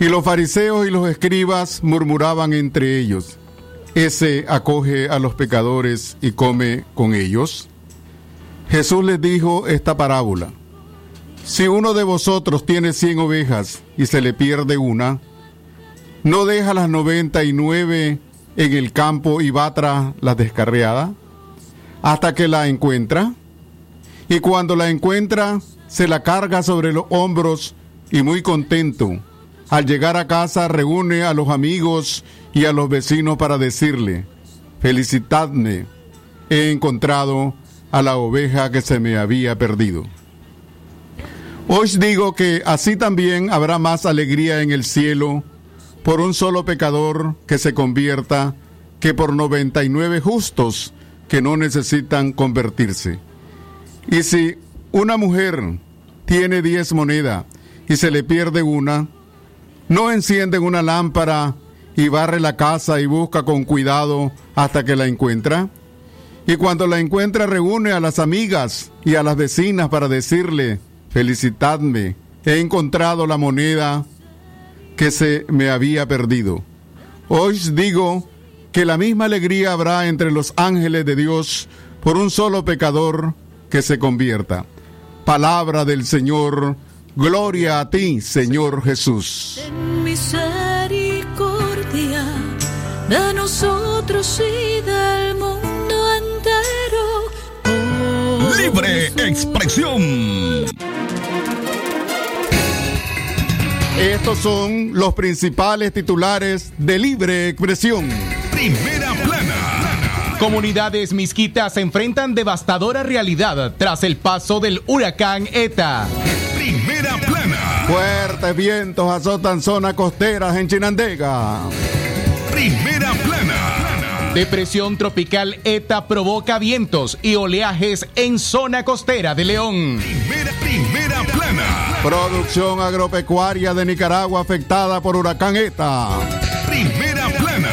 Y los fariseos y los escribas murmuraban entre ellos, ¿ese acoge a los pecadores y come con ellos? Jesús les dijo esta parábola. Si uno de vosotros tiene cien ovejas y se le pierde una, ¿no deja las noventa y nueve en el campo y va tras la descarriada hasta que la encuentra? Y cuando la encuentra, se la carga sobre los hombros y muy contento al llegar a casa reúne a los amigos y a los vecinos para decirle, felicitadme, he encontrado a la oveja que se me había perdido. Os digo que así también habrá más alegría en el cielo por un solo pecador que se convierta que por 99 justos que no necesitan convertirse. Y si una mujer tiene 10 monedas y se le pierde una, no encienden una lámpara y barre la casa y busca con cuidado hasta que la encuentra. Y cuando la encuentra reúne a las amigas y a las vecinas para decirle, felicitadme, he encontrado la moneda que se me había perdido. Hoy digo que la misma alegría habrá entre los ángeles de Dios por un solo pecador que se convierta. Palabra del Señor Gloria a ti, Señor Jesús. En misericordia de nosotros y del mundo entero. Libre expresión. Estos son los principales titulares de Libre Expresión. Primera plana. Comunidades misquitas se enfrentan devastadora realidad tras el paso del huracán ETA. Fuertes vientos azotan zonas costeras en Chinandega. Primera plana. Depresión tropical ETA provoca vientos y oleajes en zona costera de León. Primera, primera plana. Producción agropecuaria de Nicaragua afectada por huracán ETA. Primera plana.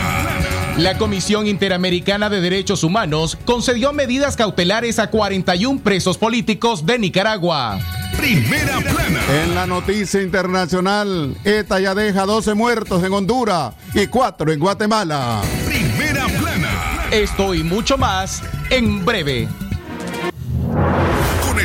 La Comisión Interamericana de Derechos Humanos concedió medidas cautelares a 41 presos políticos de Nicaragua. Primera plana. En la noticia internacional, ETA ya deja 12 muertos en Honduras y 4 en Guatemala. Primera plana. Esto y mucho más en breve.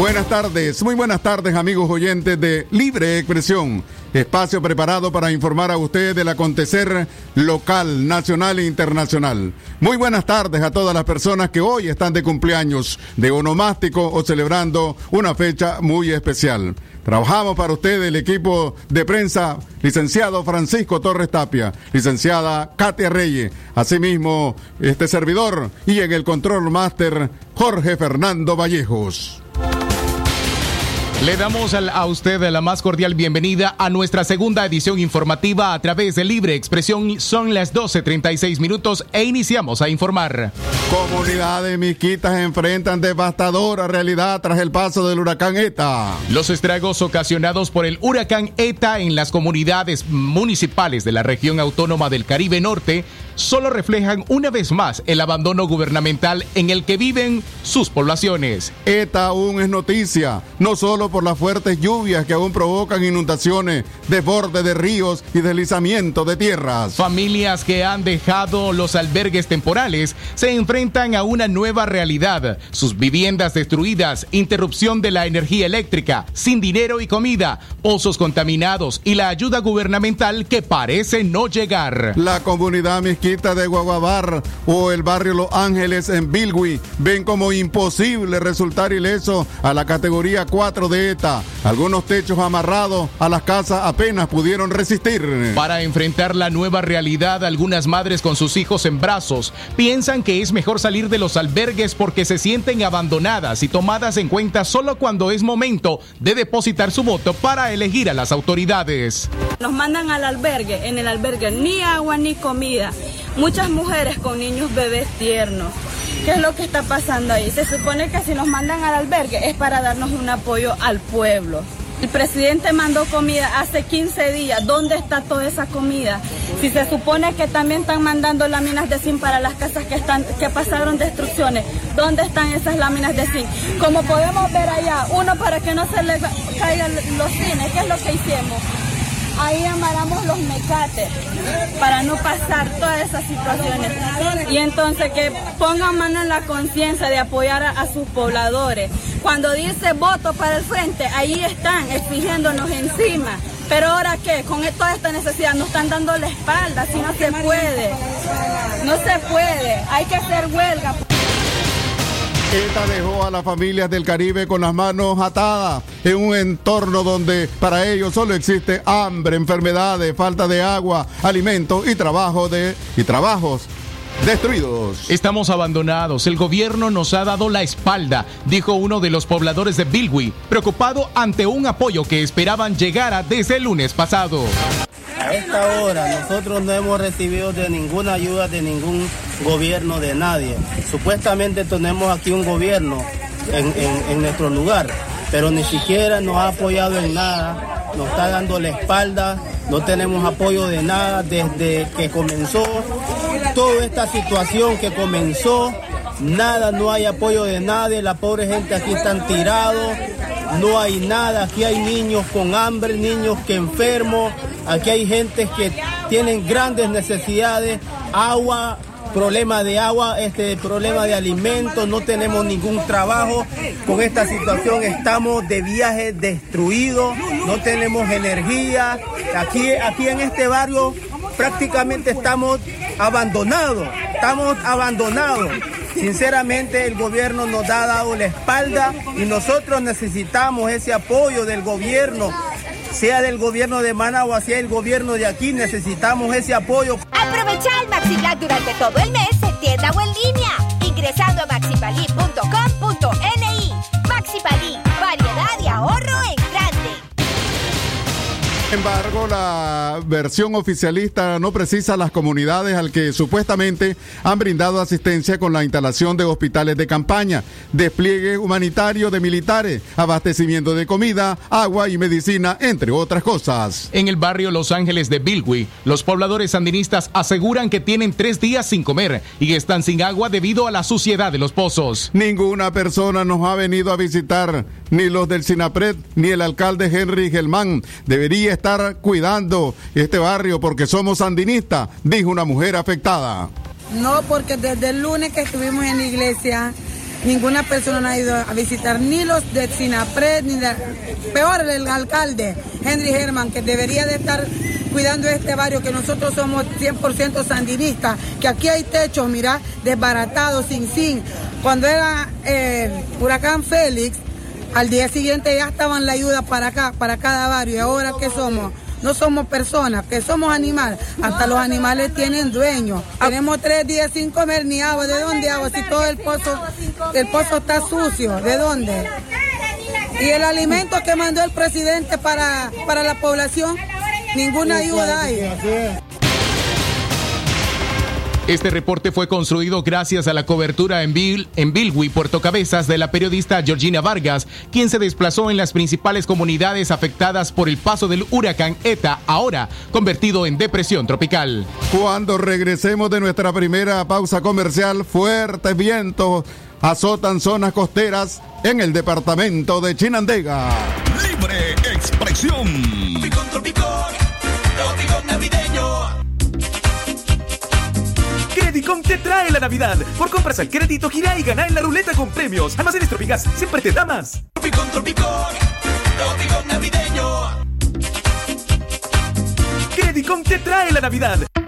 Buenas tardes, muy buenas tardes amigos oyentes de Libre Expresión, espacio preparado para informar a ustedes del acontecer local, nacional e internacional. Muy buenas tardes a todas las personas que hoy están de cumpleaños, de onomástico o celebrando una fecha muy especial. Trabajamos para ustedes el equipo de prensa, licenciado Francisco Torres Tapia, licenciada Katia Reyes, asimismo este servidor y en el control máster Jorge Fernando Vallejos. Le damos a usted la más cordial bienvenida a nuestra segunda edición informativa a través de Libre Expresión. Son las 12.36 minutos e iniciamos a informar. Comunidades misquitas enfrentan devastadora realidad tras el paso del huracán ETA. Los estragos ocasionados por el huracán ETA en las comunidades municipales de la región autónoma del Caribe Norte solo reflejan una vez más el abandono gubernamental en el que viven sus poblaciones. ETA aún es noticia, no solo por las fuertes lluvias que aún provocan inundaciones, desborde de ríos y deslizamiento de tierras. Familias que han dejado los albergues temporales se enfrentan a una nueva realidad. Sus viviendas destruidas, interrupción de la energía eléctrica, sin dinero y comida, pozos contaminados y la ayuda gubernamental que parece no llegar. La comunidad misquita Barranquita de Guaguabar o el barrio Los Ángeles en Bilwi ven como imposible resultar ileso a la categoría 4 de ETA. Algunos techos amarrados a las casas apenas pudieron resistir. Para enfrentar la nueva realidad, algunas madres con sus hijos en brazos piensan que es mejor salir de los albergues porque se sienten abandonadas y tomadas en cuenta solo cuando es momento de depositar su voto para elegir a las autoridades. Nos mandan al albergue, en el albergue ni agua ni comida. Muchas mujeres con niños bebés tiernos. ¿Qué es lo que está pasando ahí? Se supone que si nos mandan al albergue es para darnos un apoyo al pueblo. El presidente mandó comida hace 15 días. ¿Dónde está toda esa comida? Si se supone que también están mandando láminas de zinc para las casas que están que pasaron destrucciones, ¿dónde están esas láminas de zinc? Como podemos ver allá, uno para que no se le caigan los cines, ¿qué es lo que hicimos? Ahí amaramos los mecates para no pasar todas esas situaciones. Y entonces que pongan mano en la conciencia de apoyar a, sus pobladores. Cuando dice voto para el frente, ahí están exigiéndonos encima. Pero ahora qué, con toda esta necesidad nos están dando la espalda, si no se puede. No se puede, hay que hacer huelga. ETA dejó a las familias del Caribe con las manos atadas en un entorno donde para ellos solo existe hambre, enfermedades, falta de agua, alimentos y trabajo de y trabajos destruidos. Estamos abandonados. El gobierno nos ha dado la espalda, dijo uno de los pobladores de Bilwi, preocupado ante un apoyo que esperaban llegara desde el lunes pasado. A esta hora nosotros no hemos recibido de ninguna ayuda de ningún gobierno, de nadie. Supuestamente tenemos aquí un gobierno en, nuestro lugar, pero ni siquiera nos ha apoyado en nada, nos está dando la espalda, no tenemos apoyo de nada desde que comenzó toda esta situación que comenzó. Nada, no hay apoyo de nadie, la pobre gente aquí están tirados, no hay nada, aquí hay niños con hambre, niños que enfermos, aquí hay gente que tienen grandes necesidades, agua, problema de agua, este problema de alimentos, no tenemos ningún trabajo. Con esta situación estamos de viaje destruidos, no tenemos energía. Aquí, aquí en este barrio prácticamente estamos abandonados, estamos abandonados. Sinceramente el gobierno nos ha dado la espalda y nosotros necesitamos ese apoyo del gobierno, sea del gobierno de Managua, sea el gobierno de aquí, necesitamos ese apoyo. Aprovecha el durante todo el mes en tienda o en línea, ingresando a maxipali.com.ni. Maxipali, sin embargo, la versión oficialista no precisa las comunidades al que supuestamente han brindado asistencia con la instalación de hospitales de campaña, despliegue humanitario de militares, abastecimiento de comida, agua y medicina, entre otras cosas. En el barrio Los Ángeles de Bilwi, los pobladores sandinistas aseguran que tienen tres días sin comer y están sin agua debido a la suciedad de los pozos. Ninguna persona nos ha venido a visitar, ni los del Sinapred, ni el alcalde Henry Gelman. Debería estar cuidando este barrio porque somos sandinistas, dijo una mujer afectada. No, porque desde el lunes que estuvimos en la iglesia, ninguna persona ha ido a visitar, ni los de Sinapred, ni de, peor el alcalde, Henry Herman, que debería de estar cuidando este barrio, que nosotros somos 100% sandinistas, que aquí hay techos, mira, desbaratados, sin sin. Cuando era el huracán Félix, al día siguiente ya estaban la ayuda para acá, para cada barrio. ¿Y ahora qué somos? No somos personas, que somos animales. Hasta los animales tienen dueños. Tenemos tres días sin comer ni agua. ¿De dónde agua? Si todo el pozo, el pozo está sucio. ¿De dónde? Y el alimento que mandó el presidente para, para la población, ninguna ayuda hay. Este reporte fue construido gracias a la cobertura en, en Bilwi, Puerto Cabezas, de la periodista Georgina Vargas, quien se desplazó en las principales comunidades afectadas por el paso del huracán ETA, ahora convertido en depresión tropical. Cuando regresemos de nuestra primera pausa comercial, fuertes vientos azotan zonas costeras en el departamento de Chinandega. Libre expresión. Credicom te trae la Navidad. Por compras al crédito, gira y gana en la ruleta con premios. Almacenes Tropigas siempre te da más. Tropicón, Tropicón, Tropicón navideño. Credicom te trae la Navidad.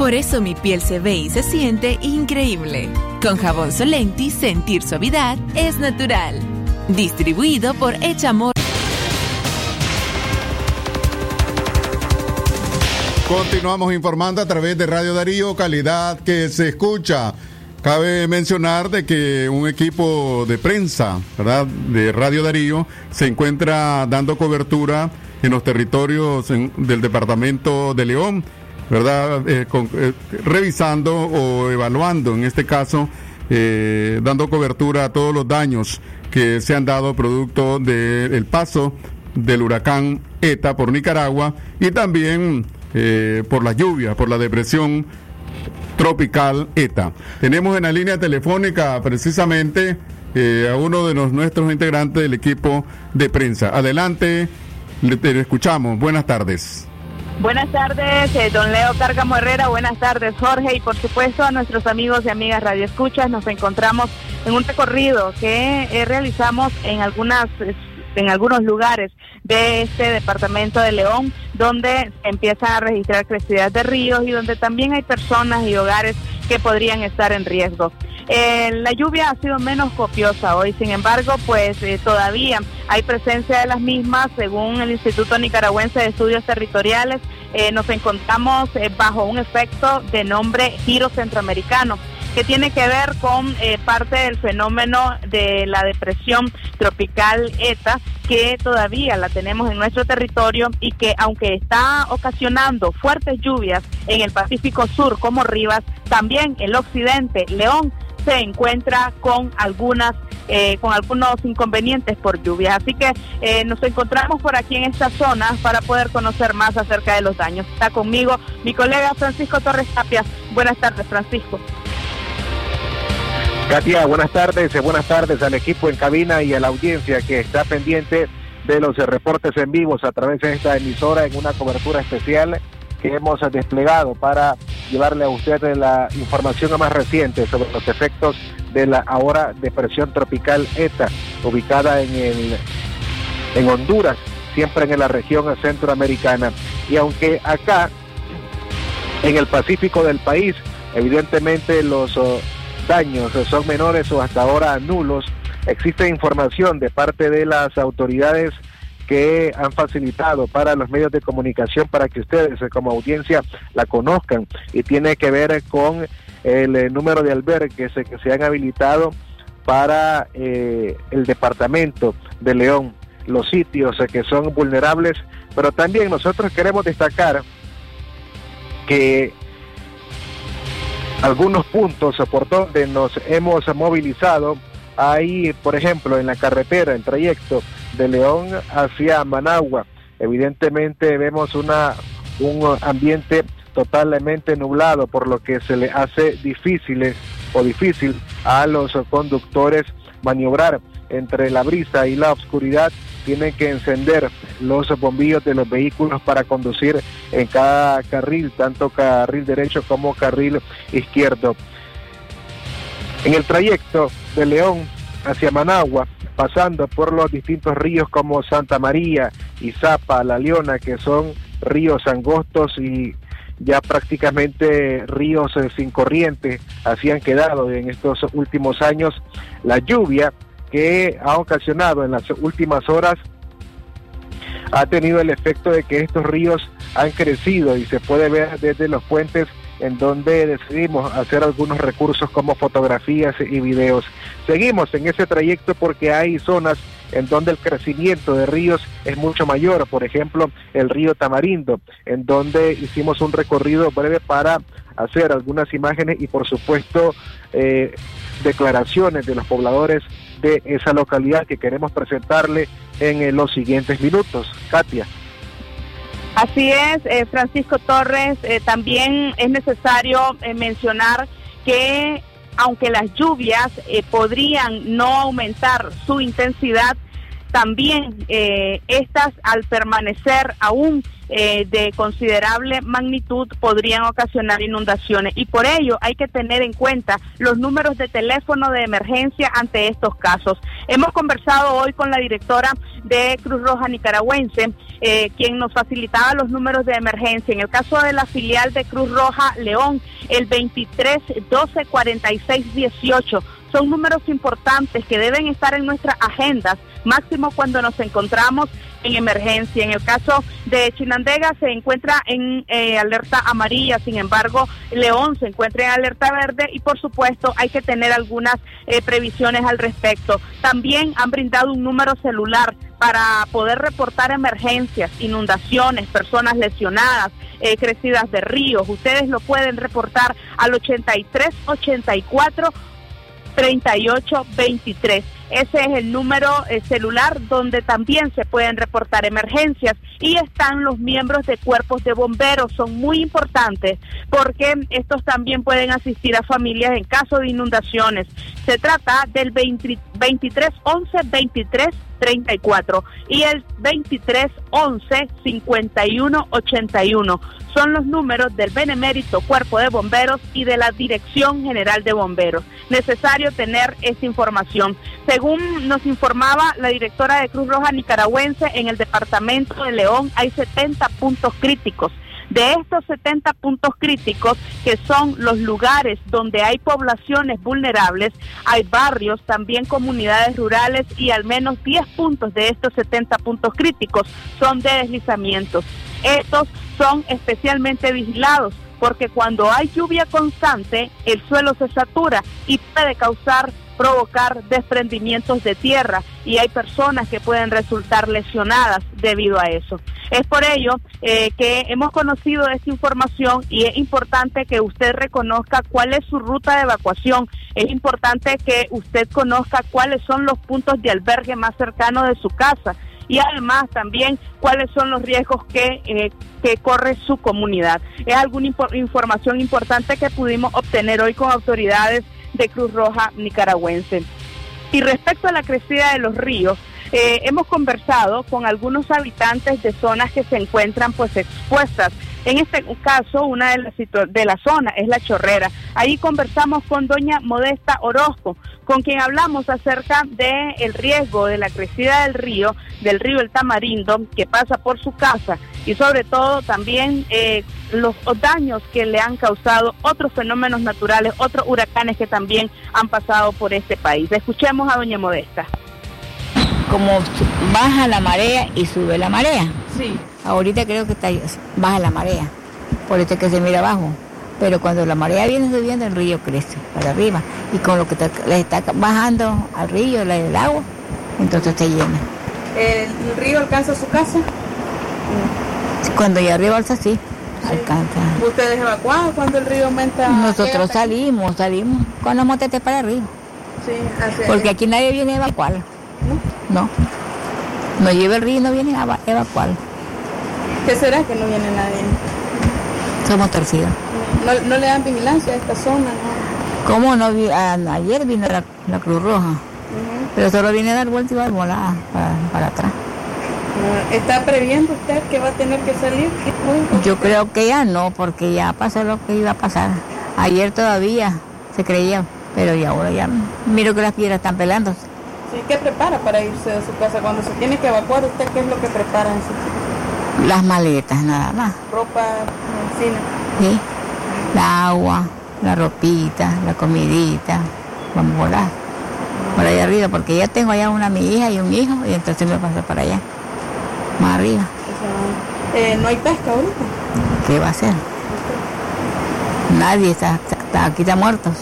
Por eso mi piel se ve y se siente increíble. Con jabón Solenti, sentir suavidad es natural. Distribuido por Echamor. Continuamos informando a través de Radio Darío, calidad que se escucha. Cabe mencionar de que un equipo de prensa, ¿verdad? De Radio Darío se encuentra dando cobertura en los territorios del departamento de León, ¿verdad? Eh, eh, revisando o evaluando, en este caso, eh, dando cobertura a todos los daños que se han dado producto del paso del huracán ETA por Nicaragua y también por la lluvia, por la depresión tropical ETA. Tenemos en la línea telefónica precisamente a uno de los, nuestros integrantes del equipo de prensa. Adelante, le, escuchamos. Buenas tardes. Buenas tardes, eh, don Leo Cárgamo Herrera. Buenas tardes, Jorge. Y por supuesto a nuestros amigos y amigas Radio Escuchas. Nos encontramos en un recorrido que realizamos en algunas en algunos lugares de este departamento de León, donde se empiezan a registrar crecidas de ríos y donde también hay personas y hogares que podrían estar en riesgo. Eh, la lluvia ha sido menos copiosa hoy, sin embargo, pues eh, todavía hay presencia de las mismas, según el Instituto Nicaragüense de Estudios Territoriales, eh, nos encontramos bajo un efecto de nombre giro centroamericano que tiene que ver con eh, parte del fenómeno de la depresión tropical ETA, que todavía la tenemos en nuestro territorio y que aunque está ocasionando fuertes lluvias en el Pacífico Sur como Rivas, también el occidente, León, se encuentra con algunas eh, con algunos inconvenientes por lluvias. Así que eh, nos encontramos por aquí en esta zona para poder conocer más acerca de los daños. Está conmigo mi colega Francisco Torres Tapia. Buenas tardes, Francisco. Katia, buenas tardes, eh, buenas tardes al equipo en cabina y a la audiencia que está pendiente de los reportes en vivos a través de esta emisora en una cobertura especial que hemos desplegado para llevarle a usted la información más reciente sobre los efectos de la ahora depresión tropical ETA, ubicada en, el, en Honduras, siempre en la región centroamericana. Y aunque acá, en el Pacífico del país, evidentemente los oh, daños son menores o hasta ahora nulos. Existe información de parte de las autoridades que han facilitado para los medios de comunicación para que ustedes como audiencia la conozcan y tiene que ver con el eh, número de albergues que se han habilitado para eh, el departamento de León, los sitios que son vulnerables, pero también nosotros queremos destacar que algunos puntos por donde nos hemos movilizado. Ahí, por ejemplo, en la carretera, el trayecto de León hacia Managua, evidentemente vemos una, un ambiente totalmente nublado, por lo que se le hace difícil o difícil a los conductores maniobrar entre la brisa y la oscuridad tienen que encender los bombillos de los vehículos para conducir en cada carril, tanto carril derecho como carril izquierdo. En el trayecto de León hacia Managua, pasando por los distintos ríos como Santa María, Izapa, La Leona, que son ríos angostos y ya prácticamente ríos eh, sin corriente así han quedado en estos últimos años. La lluvia que ha ocasionado en las últimas horas ha tenido el efecto de que estos ríos han crecido y se puede ver desde los puentes en donde decidimos hacer algunos recursos como fotografías y videos. Seguimos en ese trayecto porque hay zonas en donde el crecimiento de ríos es mucho mayor, por ejemplo, el río Tamarindo, en donde hicimos un recorrido breve para hacer algunas imágenes y por supuesto eh, declaraciones de los pobladores de esa localidad que queremos presentarle en eh, los siguientes minutos. Katia. Así es, eh, Francisco Torres, también es necesario mencionar que aunque las lluvias eh, podrían no aumentar su intensidad, también eh, estas al permanecer aún eh, de considerable magnitud podrían ocasionar inundaciones y por ello hay que tener en cuenta los números de teléfono de emergencia ante estos casos. Hemos conversado hoy con la directora de Cruz Roja Nicaragüense, eh, quien nos facilitaba los números de emergencia. En el caso de la filial de Cruz Roja León, el 23 12 46 18 son números importantes que deben estar en nuestras agendas, máximo cuando nos encontramos en emergencia. En el caso de Chinandega se encuentra en eh, alerta amarilla, sin embargo, León se encuentra en alerta verde y por supuesto hay que tener algunas eh, previsiones al respecto. También han brindado un número celular para poder reportar emergencias, inundaciones, personas lesionadas, eh, crecidas de ríos. Ustedes lo pueden reportar al 83 84 3823. Ese es el número eh, celular donde también se pueden reportar emergencias y están los miembros de cuerpos de bomberos, son muy importantes porque estos también pueden asistir a familias en caso de inundaciones. Se trata del 23 11 23 34 y el 23 11 51 81 son los números del Benemérito Cuerpo de Bomberos y de la Dirección General de Bomberos. Necesario tener esa información. Nos informaba la directora de Cruz Roja Nicaragüense, en el departamento de León hay 70 puntos críticos. De estos 70 puntos críticos, que son los lugares donde hay poblaciones vulnerables, hay barrios, también comunidades rurales y al menos 10 puntos de estos 70 puntos críticos son de deslizamientos. Estos son especialmente vigilados porque cuando hay lluvia constante, el suelo se satura y puede causar provocar desprendimientos de tierra y hay personas que pueden resultar lesionadas debido a eso. Es por ello eh, que hemos conocido esta información y es importante que usted reconozca cuál es su ruta de evacuación. Es importante que usted conozca cuáles son los puntos de albergue más cercanos de su casa y además también cuáles son los riesgos que, eh, que corre su comunidad. Es alguna información importante que pudimos obtener hoy con autoridades de Cruz Roja nicaragüense. Y respecto a la crecida de los ríos, eh, hemos conversado con algunos habitantes de zonas que se encuentran pues expuestas en este caso, una de las de la zona es la Chorrera. Ahí conversamos con doña Modesta Orozco, con quien hablamos acerca del el riesgo de la crecida del río, del río El Tamarindo, que pasa por su casa, y sobre todo también eh, los daños que le han causado otros fenómenos naturales, otros huracanes que también han pasado por este país. Escuchemos a doña Modesta. Como baja la marea y sube la marea. Sí. Ahorita creo que está baja la marea, por este que se mira abajo. Pero cuando la marea viene subiendo, el río crece para arriba. Y con lo que le está bajando al río, el agua, entonces se llena. ¿El río alcanza su casa? Cuando ya arriba alza, sí, alcanza. ¿Ustedes evacuados cuando el río aumenta? Nosotros salimos, salimos con los motetes para arriba. Sí, así Porque aquí nadie viene a evacuar. ¿No? No. No lleva el río y no viene a evacuar. ¿Qué será que no viene nadie? Somos torcidos. ¿No, le dan vigilancia a esta zona? No? ¿Cómo no? ayer vino la, Cruz Roja, pero solo viene a dar vuelta y va a volar para, atrás. Ah, ¿Está previendo usted que va a tener que salir? Yo creo que ya no, porque ya pasó lo que iba a pasar. Ayer todavía se creía, pero y ahora ya miro que las piedras están pelándose. Sí, ¿Qué prepara para irse de su casa? Cuando se tiene que evacuar, ¿usted qué es lo que prepara en su las maletas nada más. Ropa, medicina. Sí. La agua, la ropita, la comidita. Vamos a volar. Por allá arriba, porque ya tengo allá una mi hija y un hijo, y entonces me paso para allá. Más arriba. Eh, ¿No hay pesca ahorita? ¿Qué va a hacer? Nadie está, está- aquí está muertos.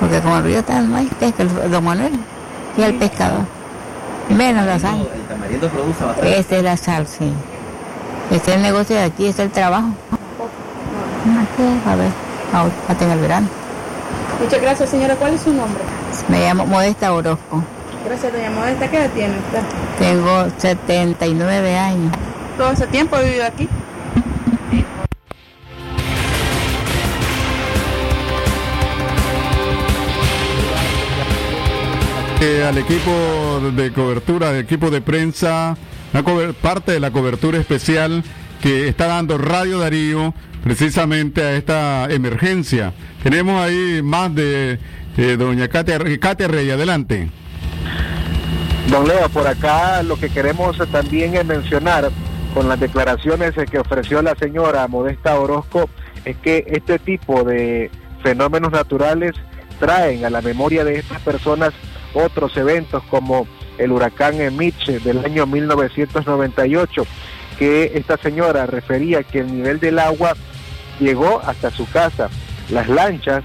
Porque como el río está, no hay pesca, don Manuel, es el pescador. Menos la sal. El tamarindo produce bastante. Esta es la sal, sí. Este es el negocio de aquí, este es el trabajo. Aquí, a ver, hasta el verano. Muchas gracias, señora. ¿Cuál es su nombre? Me llamo Modesta Orozco. Gracias, doña Modesta. ¿Qué edad tiene usted? Tengo 79 años. ¿Todo ese tiempo ha vivido aquí? Al equipo de cobertura, al equipo de prensa, parte de la cobertura especial que está dando Radio Darío precisamente a esta emergencia. Tenemos ahí más de doña Katia, Katia Rey, adelante. Don Leo, por acá lo que queremos también es mencionar con las declaraciones que ofreció la señora Modesta Orozco es que este tipo de fenómenos naturales traen a la memoria de estas personas otros eventos como el huracán Mitch del año 1998, que esta señora refería que el nivel del agua llegó hasta su casa. Las lanchas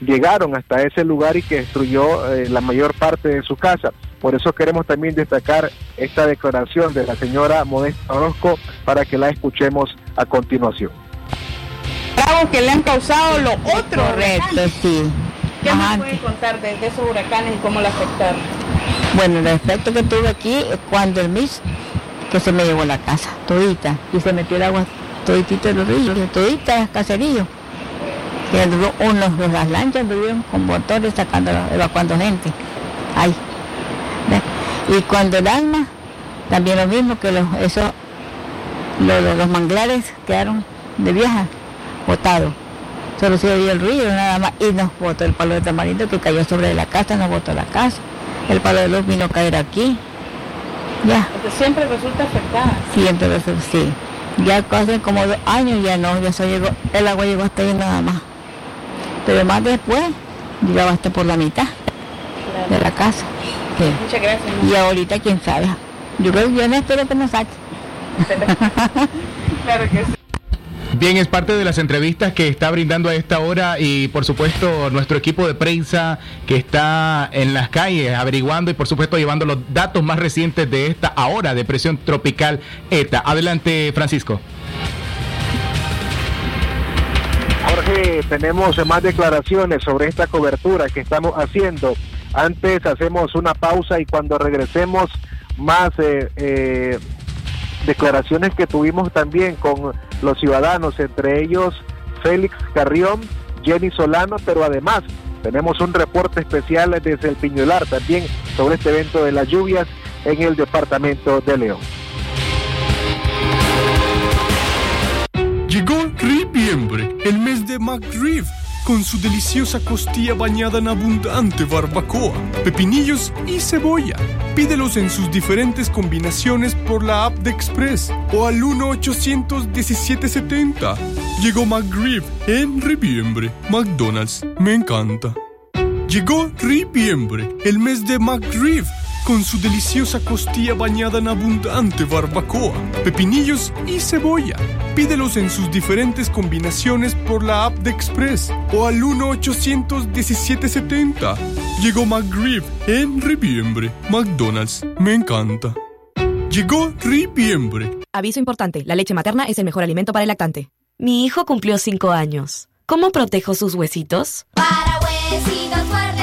llegaron hasta ese lugar y que destruyó eh, la mayor parte de su casa. Por eso queremos también destacar esta declaración de la señora Modesta Orozco para que la escuchemos a continuación. Tragos que le han causado los otros Correcto, huracanes. sí. ¿Qué Ajá. me puede contar de, de esos huracanes y cómo le afectaron? Bueno, el efecto que tuve aquí es cuando el mis que se me llevó la casa, todita, y se metió el agua toditito en los ríos, todita caserío. Que duró unos de las lanchas anduvieron con motores sacando, evacuando gente. Ahí. Y cuando el alma, también lo mismo que los, eso, lo- lo- los manglares quedaron de vieja, botados. Solo se oía el río nada más y nos botó el palo de tamarindo que cayó sobre la casa, nos botó la casa. El palo de luz vino a caer aquí. Ya, siempre resulta afectada. siempre sé, sí. Ya hace como dos años ya no, ya se llegó, el agua llegó hasta ahí nada más. Pero más después llegaba hasta por la mitad de la casa. Sí. Muchas gracias. Y ahorita quién sabe. Yo creo que yo no espero que nos saque. Claro que sí. Bien, es parte de las entrevistas que está brindando a esta hora y por supuesto nuestro equipo de prensa que está en las calles averiguando y por supuesto llevando los datos más recientes de esta ahora depresión tropical ETA. Adelante, Francisco. Jorge, tenemos más declaraciones sobre esta cobertura que estamos haciendo. Antes hacemos una pausa y cuando regresemos más eh, eh, declaraciones que tuvimos también con los ciudadanos, entre ellos Félix Carrión, Jenny Solano, pero además tenemos un reporte especial desde el Piñuelar también sobre este evento de las lluvias en el departamento de León. Llegó el mes de McRib, con su deliciosa costilla bañada en abundante barbacoa, pepinillos y cebolla. Pídelos en sus diferentes combinaciones por la app de Express o al 1-800-1770. Llegó McRib en Riviembre. McDonald's, me encanta. Llegó Riviembre, el mes de McRib, con su deliciosa costilla bañada en abundante barbacoa, pepinillos y cebolla. Pídelos en sus diferentes combinaciones por la app de Express o al 1-800-1770. Llegó McRib en Riviembre. McDonald's, me encanta. Llegó Riviembre. Aviso importante, la leche materna es el mejor alimento para el lactante. Mi hijo cumplió 5 años. ¿Cómo protejo sus huesitos? Para huesitos fuertes,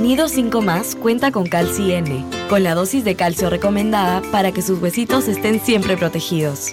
Nido 5 más cuenta con Calci N, con la dosis de calcio recomendada para que sus huesitos estén siempre protegidos.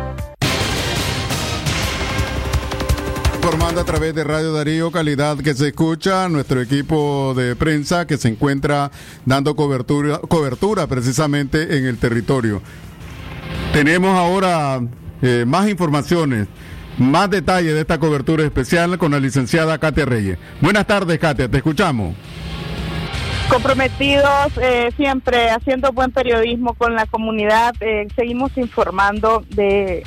Informando a través de Radio Darío, calidad que se escucha, nuestro equipo de prensa que se encuentra dando cobertura, cobertura precisamente en el territorio. Tenemos ahora eh, más informaciones, más detalles de esta cobertura especial con la licenciada Katia Reyes. Buenas tardes, Katia, te escuchamos. Comprometidos eh, siempre haciendo buen periodismo con la comunidad, eh, seguimos informando de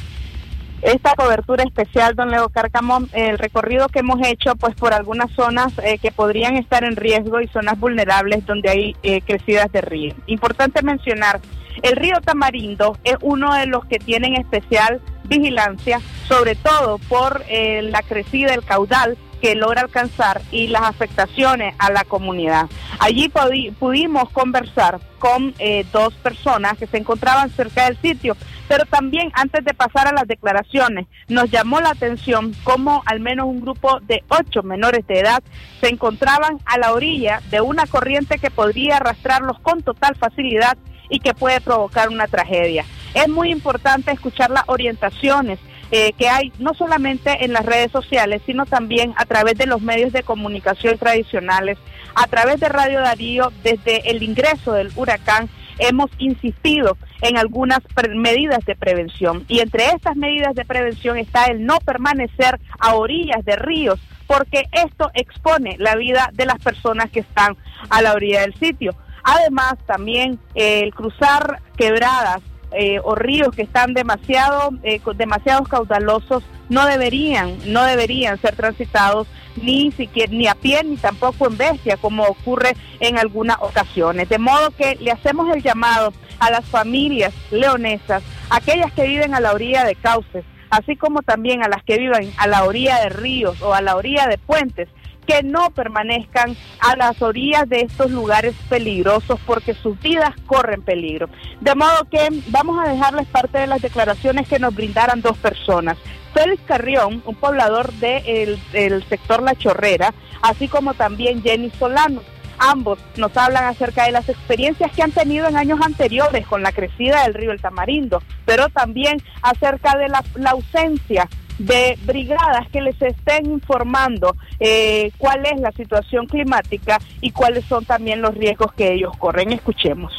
esta cobertura especial, don Leo Cárcamo, el recorrido que hemos hecho pues por algunas zonas eh, que podrían estar en riesgo y zonas vulnerables donde hay eh, crecidas de río. Importante mencionar, el río Tamarindo es uno de los que tienen especial vigilancia, sobre todo por eh, la crecida del caudal que logra alcanzar y las afectaciones a la comunidad. Allí pudimos conversar con eh, dos personas que se encontraban cerca del sitio, pero también antes de pasar a las declaraciones, nos llamó la atención cómo al menos un grupo de ocho menores de edad se encontraban a la orilla de una corriente que podría arrastrarlos con total facilidad y que puede provocar una tragedia. Es muy importante escuchar las orientaciones eh, que hay no solamente en las redes sociales, sino también a través de los medios de comunicación tradicionales, a través de Radio Darío, desde el ingreso del huracán. Hemos insistido en algunas medidas de prevención y entre estas medidas de prevención está el no permanecer a orillas de ríos porque esto expone la vida de las personas que están a la orilla del sitio. Además, también eh, el cruzar quebradas eh, o ríos que están demasiado eh, demasiados caudalosos no deberían no deberían ser transitados ni siquiera ni a pie ni tampoco en bestia como ocurre en algunas ocasiones. De modo que le hacemos el llamado a las familias leonesas aquellas que viven a la orilla de cauces así como también a las que viven a la orilla de ríos o a la orilla de puentes que no permanezcan a las orillas de estos lugares peligrosos porque sus vidas corren peligro. De modo que vamos a dejarles parte de las declaraciones que nos brindaran dos personas. Félix Carrión, un poblador del sector La Chorrera, así como también Jenny Solano. Ambos nos hablan acerca de las experiencias que han tenido en años anteriores con la crecida del río El Tamarindo, pero también acerca de la, la ausencia de brigadas que les estén informando eh, cuál es la situación climática y cuáles son también los riesgos que ellos corren. Escuchemos.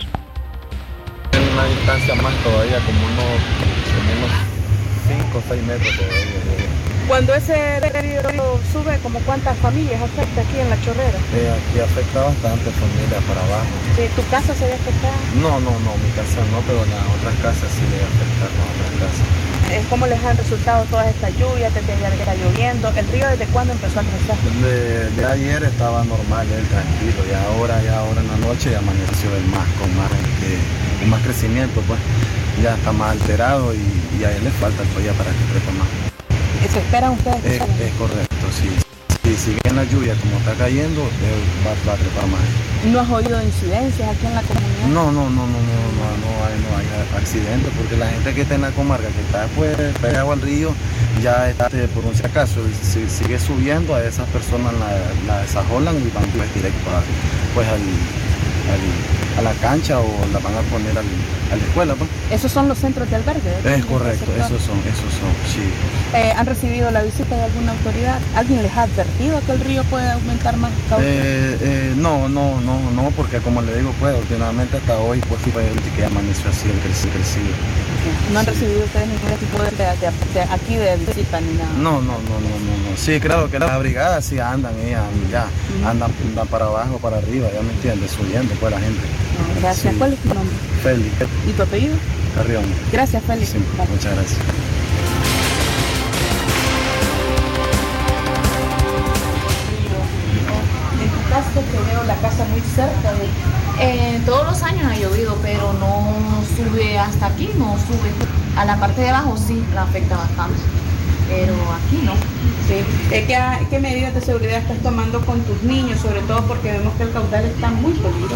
En una distancia más todavía, como unos, unos 5 o 6 metros todavía. Cuando ese río sube, ¿como cuántas familias afecta aquí en La Chorrera? Eh, aquí afecta bastante familias para abajo. Sí, ¿Tu casa se ve afectada? No, no, no, mi casa no, pero las otras casas sí le afectan, ¿no? otras casas. Eh, ¿Cómo les han resultado todas estas lluvias desde que está lloviendo? ¿El río desde cuándo empezó a crecer? De, de ayer estaba normal, él tranquilo, y ahora, ya ahora en la noche ya amaneció el más, con más, este, con más crecimiento, pues ya está más alterado y, y a él le falta todavía para que trepe más. ¿Se esperan ustedes? Es, es correcto, sí. Si sigue en la lluvia como está cayendo, va, va a trepar más. ¿No has oído incidencias aquí en la comunidad? No, no, no, no, no, no, no hay, no hay accidentes, porque la gente que está en la comarca, que está pues pegado al río, ya está, eh, por un si acaso, si sigue subiendo, a esas personas la, la desajolan y van pues, directo a, pues, al, al- a la cancha o la van a poner al- a la escuela. Pues. ¿Esos son los centros de albergue? Es correcto, esos son, esos son, sí. Eh, ¿Han recibido la visita de alguna autoridad? ¿Alguien les ha advertido que el río puede aumentar más? Eh, eh, no, no, no, no, porque como le digo, pues, últimamente hasta hoy, pues, fue el que amaneció así, el crecido, crecido. No han recibido ustedes ningún tipo de, de- de- aquí de visita ni nada. No, no, no, no, no, no. Sí, claro que las brigadas sí andan, ellas ya, andan, andan para abajo, para arriba, ya me entiendes, subiendo la gente. Gracias. Sí. ¿Cuál es tu nombre? Félix, ¿Y tu apellido? Carrión. Gracias, Félix. Sí, muchas gracias. Que veo la casa muy cerca de... Eh, todos los años ha llovido, pero no sube hasta aquí, no sube. A la parte de abajo sí la afecta bastante, pero aquí no. Sí. ¿Qué, qué medidas de seguridad estás tomando con tus niños? Sobre todo porque vemos que el caudal está muy peligroso.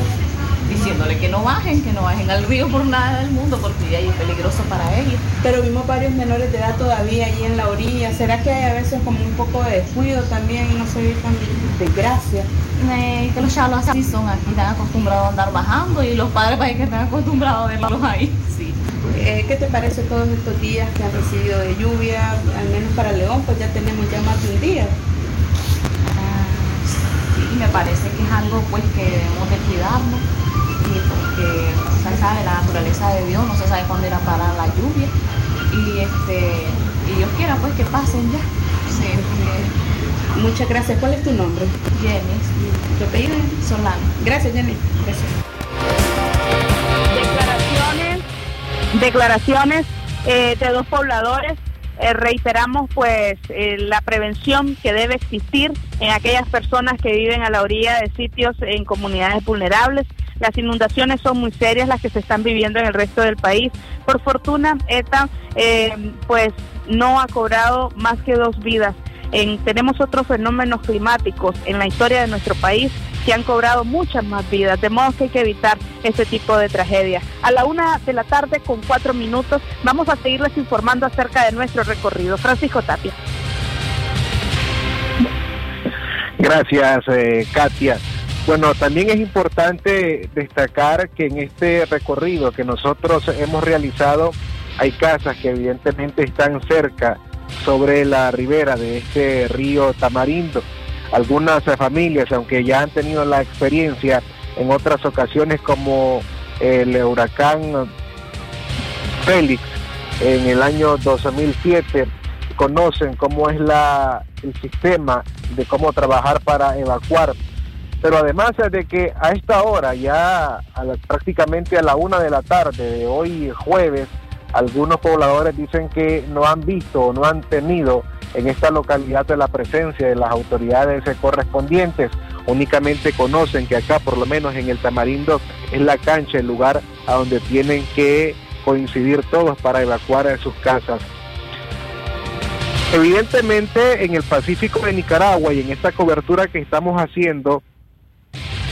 Diciéndole que no bajen, que no bajen al río por nada del mundo, porque ahí es peligroso para ellos. Pero vimos varios menores de edad todavía allí en la orilla. ¿Será que hay a veces como un poco de descuido también y no se evitan desgracias? Eh, que los chavos así son, aquí están acostumbrados a andar bajando y los padres para que están acostumbrados a verlos ahí. Eh, ¿Qué te parece todos estos días que han recibido de lluvia? Al menos para León, pues ya tenemos ya más de un día. Sí, me parece que es algo pues que debemos de cuidarnos y porque se sabe la naturaleza de Dios, no se sabe cuándo irá a parar la lluvia y este y Dios quiera pues que pasen ya. Sí, porque Muchas gracias. ¿Cuál es tu nombre? Jenny, ¿Tu apellido? Solano. Gracias, Jenny. Gracias. Declaraciones, eh, de dos pobladores. Eh, reiteramos pues eh, la prevención que debe existir en aquellas personas que viven a la orilla de sitios en comunidades vulnerables. Las inundaciones son muy serias las que se están viviendo en el resto del país. Por fortuna, ETA pues no ha cobrado más que dos vidas. En- tenemos otros fenómenos climáticos en la historia de nuestro país que han cobrado muchas más vidas, de modo que hay que evitar este tipo de tragedias. A la una de la tarde con cuatro minutos vamos a seguirles informando acerca de nuestro recorrido. Francisco Tapia. Gracias, eh, Katia. Bueno, también es importante destacar que en este recorrido que nosotros hemos realizado hay casas que evidentemente están cerca sobre la ribera de este río Tamarindo. Algunas eh, familias, aunque ya han tenido la experiencia en otras ocasiones como el huracán Félix en el año 2007, conocen cómo es la, el sistema de cómo trabajar para evacuar. Pero además de que a esta hora, ya prácticamente a la una de la tarde de hoy jueves, algunos pobladores dicen que no han visto o no han tenido en esta localidad de la presencia de las autoridades correspondientes. Únicamente conocen que acá, por lo menos en el Tamarindo, es la cancha, el lugar a donde tienen que coincidir todos para evacuar a sus casas. Evidentemente en el Pacífico de Nicaragua y en esta cobertura que estamos haciendo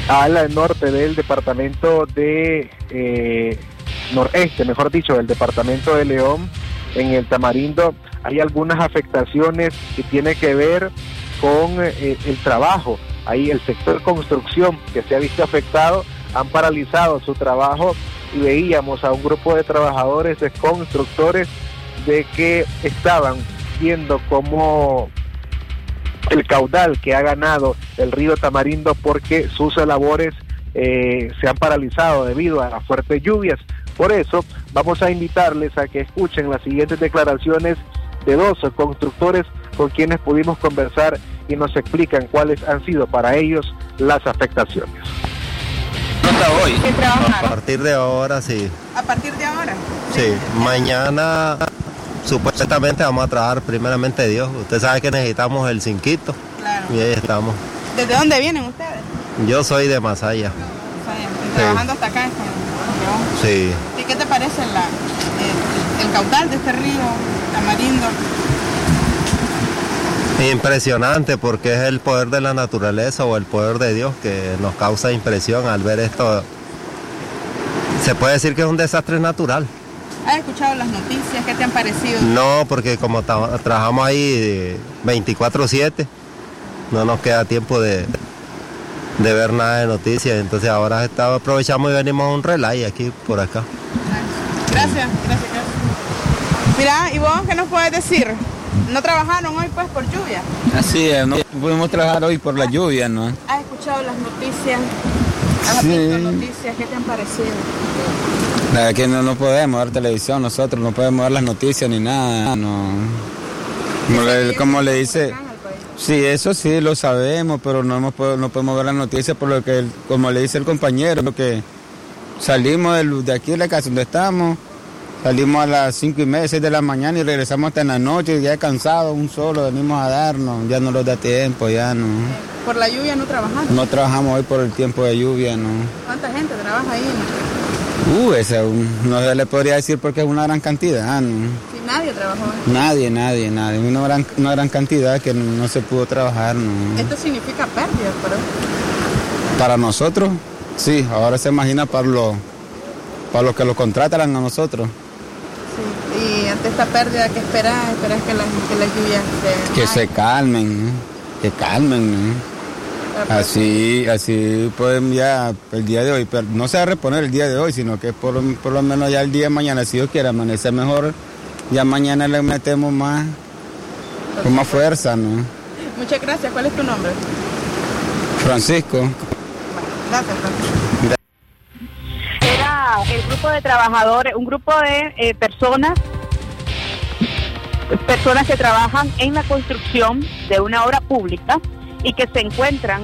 al norte del departamento de eh, noreste, mejor dicho, del departamento de León, en el Tamarindo, hay algunas afectaciones que tiene que ver con eh, el trabajo. Ahí el sector construcción que se ha visto afectado han paralizado su trabajo y veíamos a un grupo de trabajadores, de constructores, de que estaban viendo cómo el caudal que ha ganado el río Tamarindo porque sus labores eh, se han paralizado debido a las fuertes lluvias. Por eso vamos a invitarles a que escuchen las siguientes declaraciones de dos constructores con quienes pudimos conversar y nos explican cuáles han sido para ellos las afectaciones. Hasta hoy. ¿Qué A partir de ahora sí. A partir de ahora. Sí. Mañana supuestamente vamos a trabajar primeramente Dios. Usted sabe que necesitamos el cinquito. Claro. Y ahí estamos. ¿Desde dónde vienen ustedes? Yo soy de Masaya. O sea, Trabajando hasta acá Sí. ¿Y qué te parece la, eh, el caudal de este río Tamarindo? Impresionante porque es el poder de la naturaleza o el poder de Dios que nos causa impresión al ver esto. Se puede decir que es un desastre natural. ¿Has escuchado las noticias? ¿Qué te han parecido? No, porque como trabajamos ahí 24/7, no nos queda tiempo de, de ver nada de noticias. Entonces ahora está- aprovechamos y venimos a un relay aquí por acá. Gracias, gracias, gracias. Mira, ¿y vos qué nos puedes decir? ¿No trabajaron hoy pues por lluvia? Así es, no pudimos trabajar hoy por la lluvia, ¿no? ¿Has escuchado las noticias? ¿Has Sí. visto noticias? ¿Qué te han parecido? La verdad que no, no podemos ver televisión, nosotros no podemos ver las noticias ni nada, no. Como le, como le dice, sí, eso sí lo sabemos, pero no, hemos, no podemos ver las noticias por lo que, como le dice el compañero, lo que salimos de, aquí de la casa donde estamos, salimos a las cinco y media, seis de la mañana y regresamos hasta en la noche, ya cansados, un solo, venimos a darnos, ya no nos da tiempo, ya no. Por la lluvia no trabajaron. No trabajamos hoy por el tiempo de lluvia, no. ¿Cuánta gente trabaja ahí? Uh, esa, no se le podría decir porque es una gran cantidad, ¿no? Nadie trabajó. Nadie, nadie, nadie. Una gran, una gran cantidad que no se pudo trabajar, ¿no? Esto significa pérdida, pero Para nosotros, sí, ahora se imagina para los, para los que lo contratan a nosotros. y ante esta pérdida que esperas, esperas que la, que la lluvia se... Que se calmen, ¿no? que calmen. ¿no? Así, así pueden ya el día de hoy, pero no se va a reponer el día de hoy, sino que por, por lo menos ya el día de mañana, si Dios quiere amanecer mejor, ya mañana le metemos más, con más fuerza, ¿no? Muchas gracias. ¿Cuál es tu nombre? Francisco. Gracias, Francisco. era el grupo de trabajadores, un grupo de eh, personas, personas que trabajan en la construcción de una obra pública y que se encuentran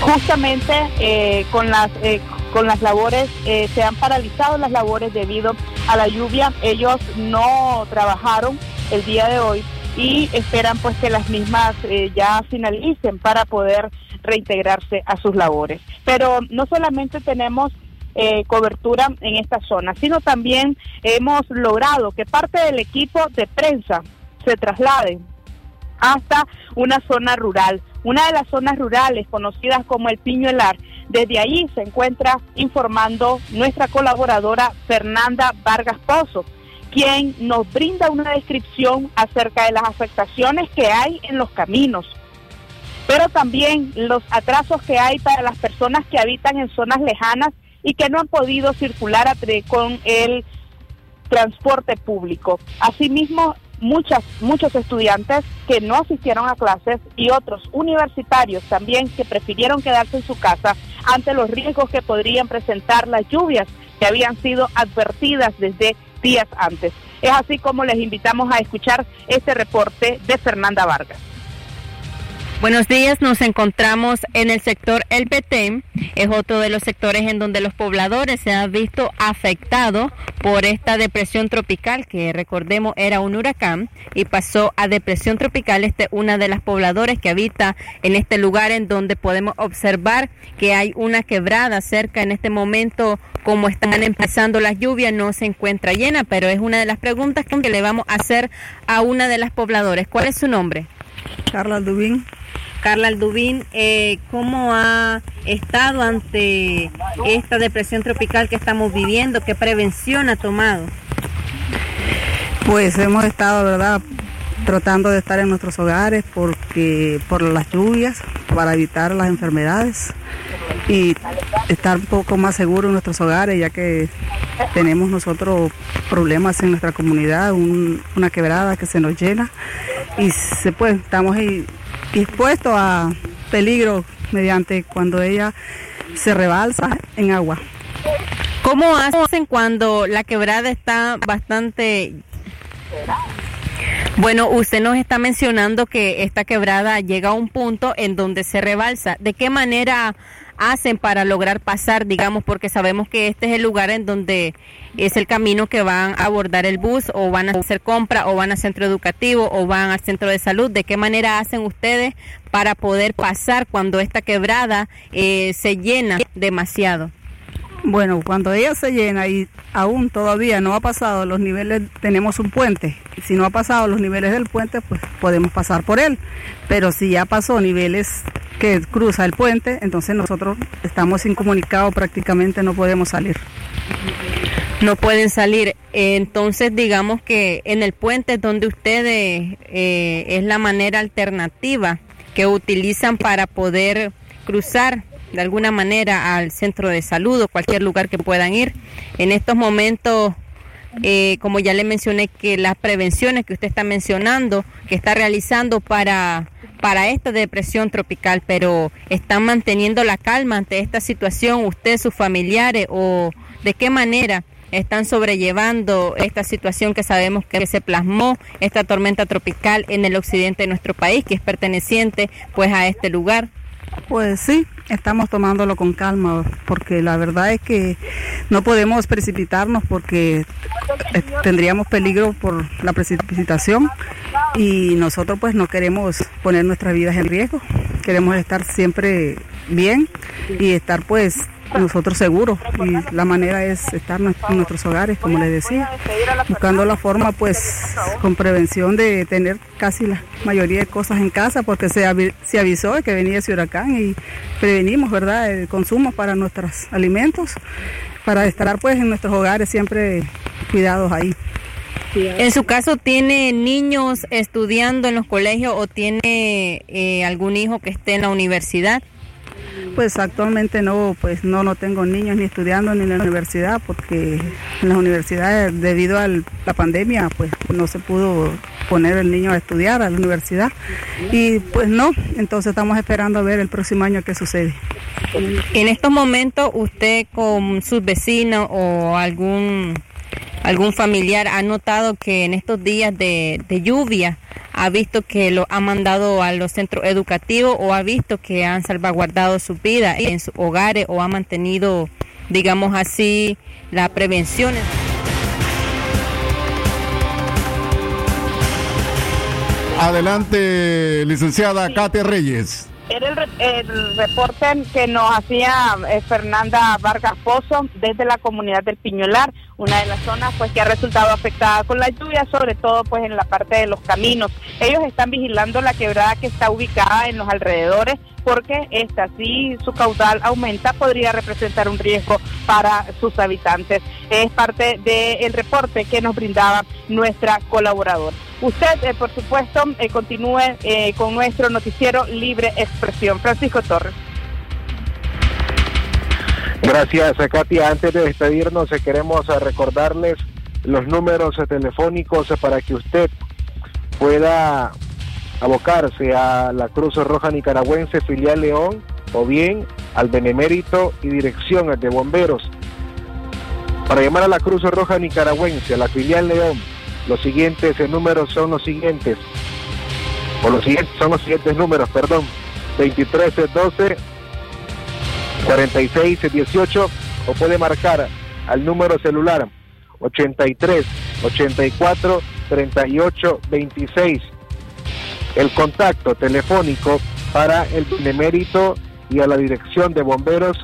justamente eh, con las eh, con las labores eh, se han paralizado las labores debido a la lluvia ellos no trabajaron el día de hoy y esperan pues que las mismas eh, ya finalicen para poder reintegrarse a sus labores pero no solamente tenemos eh, cobertura en esta zona sino también hemos logrado que parte del equipo de prensa se traslade hasta una zona rural, una de las zonas rurales conocidas como el Piñuelar. Desde ahí se encuentra informando nuestra colaboradora Fernanda Vargas Pozo, quien nos brinda una descripción acerca de las afectaciones que hay en los caminos, pero también los atrasos que hay para las personas que habitan en zonas lejanas y que no han podido circular con el transporte público. Asimismo, muchas, muchos estudiantes que no asistieron a clases y otros universitarios también que prefirieron quedarse en su casa ante los riesgos que podrían presentar las lluvias que habían sido advertidas desde días antes. Es así como les invitamos a escuchar este reporte de Fernanda Vargas. Buenos días, nos encontramos en el sector El Petén, es otro de los sectores en donde los pobladores se han visto afectados por esta depresión tropical que recordemos era un huracán y pasó a depresión tropical. Este una de las pobladores que habita en este lugar en donde podemos observar que hay una quebrada cerca en este momento como están empezando las lluvias no se encuentra llena, pero es una de las preguntas que le vamos a hacer a una de las pobladores. ¿Cuál es su nombre? Carla Dubín. Carla Aldubín, eh, ¿cómo ha estado ante esta depresión tropical que estamos viviendo? ¿Qué prevención ha tomado? Pues hemos estado, ¿verdad?, tratando de estar en nuestros hogares porque por las lluvias, para evitar las enfermedades y estar un poco más seguros en nuestros hogares, ya que tenemos nosotros problemas en nuestra comunidad, un- una quebrada que se nos llena y se puede, estamos ahí expuestos a peligro mediante cuando ella se rebalsa en agua. ¿Cómo hacen cuando la quebrada está bastante... Bueno, usted nos está mencionando que esta quebrada llega a un punto en donde se rebalsa. ¿De qué manera hacen para lograr pasar, digamos, porque sabemos que este es el lugar en donde es el camino que van a abordar el bus o van a hacer compra o van al centro educativo o van al centro de salud? ¿De qué manera hacen ustedes para poder pasar cuando esta quebrada eh, se llena demasiado? Bueno, cuando ella se llena y aún todavía no ha pasado los niveles, tenemos un puente. Si no ha pasado los niveles del puente, pues podemos pasar por él. Pero si ya pasó niveles que cruza el puente, entonces nosotros estamos incomunicados, prácticamente no podemos salir. no pueden salir. Entonces, digamos que en el puente es donde ustedes eh, es la manera alternativa que utilizan para poder cruzar de alguna manera al centro de salud o cualquier lugar que puedan ir. En estos momentos, eh, como ya le mencioné, que las prevenciones que usted está mencionando, que está realizando para, para esta depresión tropical, pero están manteniendo la calma ante esta situación, usted, sus familiares o ¿De qué manera están sobrellevando esta situación que sabemos que se plasmó, esta tormenta tropical en el occidente de nuestro país, que es perteneciente pues a este lugar? Pues sí, estamos tomándolo con calma, porque la verdad es que no podemos precipitarnos porque eh, tendríamos peligro por la precipitación y nosotros pues no queremos poner nuestras vidas en riesgo, queremos estar siempre bien y estar pues nosotros seguros y la manera es estar en nuestros hogares, como les decía, buscando la forma pues con prevención de tener casi la mayoría de cosas en casa porque se, avisó de que venía ese huracán y prevenimos, ¿verdad?, el consumo para nuestros alimentos, para estar pues en nuestros hogares siempre cuidados ahí. En su caso, ¿tiene niños estudiando en los colegios o tiene eh, algún hijo que esté en la universidad? Pues actualmente no, pues no, no tengo niños ni estudiando ni en la universidad porque en las universidades debido a la pandemia pues no se pudo poner el niño a estudiar a la universidad y pues no, entonces estamos esperando a ver el próximo año qué sucede. En estos momentos usted con sus vecinos o algún algún familiar ha notado que en estos días de, de lluvia ha visto que lo ha mandado a los centros educativos o ha visto que han salvaguardado su vida en sus hogares o ha mantenido, digamos así, la prevención. Adelante, licenciada Kate Reyes. Era el, reporte que nos hacía eh, Fernanda Vargas Pozo desde la comunidad del Piñolar, una de las zonas pues que ha resultado afectada con la lluvia, sobre todo pues en la parte de los caminos. Ellos están vigilando la quebrada que está ubicada en los alrededores porque esta si su caudal aumenta podría representar un riesgo para sus habitantes. Es parte del reporte que nos brindaba nuestra colaboradora. Usted, eh, por supuesto, eh, continúe eh, con nuestro noticiero Libre Expresión. Francisco Torres. Gracias, Katia. Antes de despedirnos, queremos recordarles los números telefónicos para que usted pueda abocarse a la Cruz Roja Nicaragüense Filial León o bien al Benemérito y Dirección de Bomberos. Para llamar a la Cruz Roja Nicaragüense, a la Filial León, los siguientes números son los siguientes, o los siguientes son los siguientes números, perdón, 2312 4618 o puede marcar al número celular 83 84 38 26 el contacto telefónico para el benemérito y a la dirección de bomberos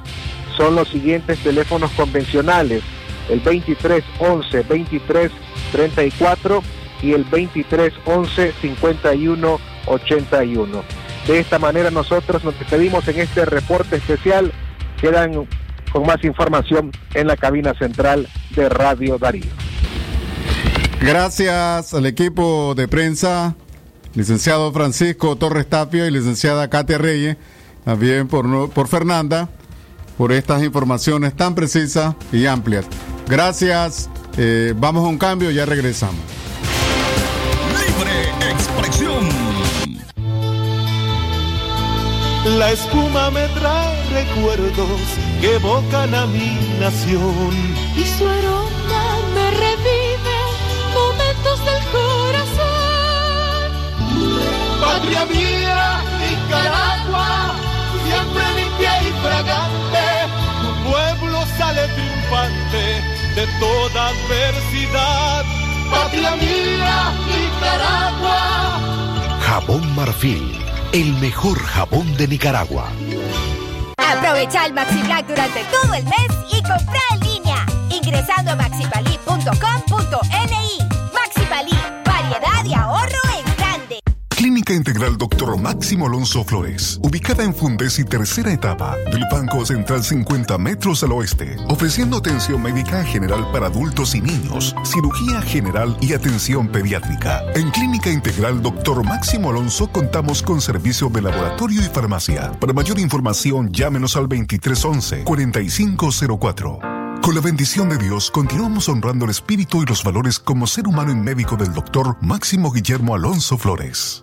son los siguientes teléfonos convencionales, el 2311 2334 y el 2311 5181. De esta manera nosotros nos despedimos en este reporte especial. Quedan con más información en la cabina central de Radio Darío. Gracias al equipo de prensa licenciado Francisco Torres Tapio y licenciada Katia Reyes, también por, por Fernanda, por estas informaciones tan precisas y amplias. Gracias, eh, vamos a un cambio, ya regresamos. Libre expresión. La espuma me trae recuerdos que evocan a mi nación. Y su aroma me revive momentos del corazón patria mía, Nicaragua, siempre limpia y fragante, tu pueblo sale triunfante de toda adversidad. Patria mía, Nicaragua. Jabón Marfil, el mejor jabón de Nicaragua. Aprovecha el Maxi Black durante todo el mes y compra en línea, ingresando a maxipali.com.ni. Integral Dr. Máximo Alonso Flores, ubicada en Fundes y tercera etapa del Banco Central 50 metros al oeste, ofreciendo atención médica general para adultos y niños, cirugía general y atención pediátrica. En Clínica Integral Dr. Máximo Alonso contamos con servicio de laboratorio y farmacia. Para mayor información, llámenos al 2311 4504. Con la bendición de Dios, continuamos honrando el espíritu y los valores como ser humano y médico del doctor Máximo Guillermo Alonso Flores.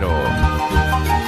8835-05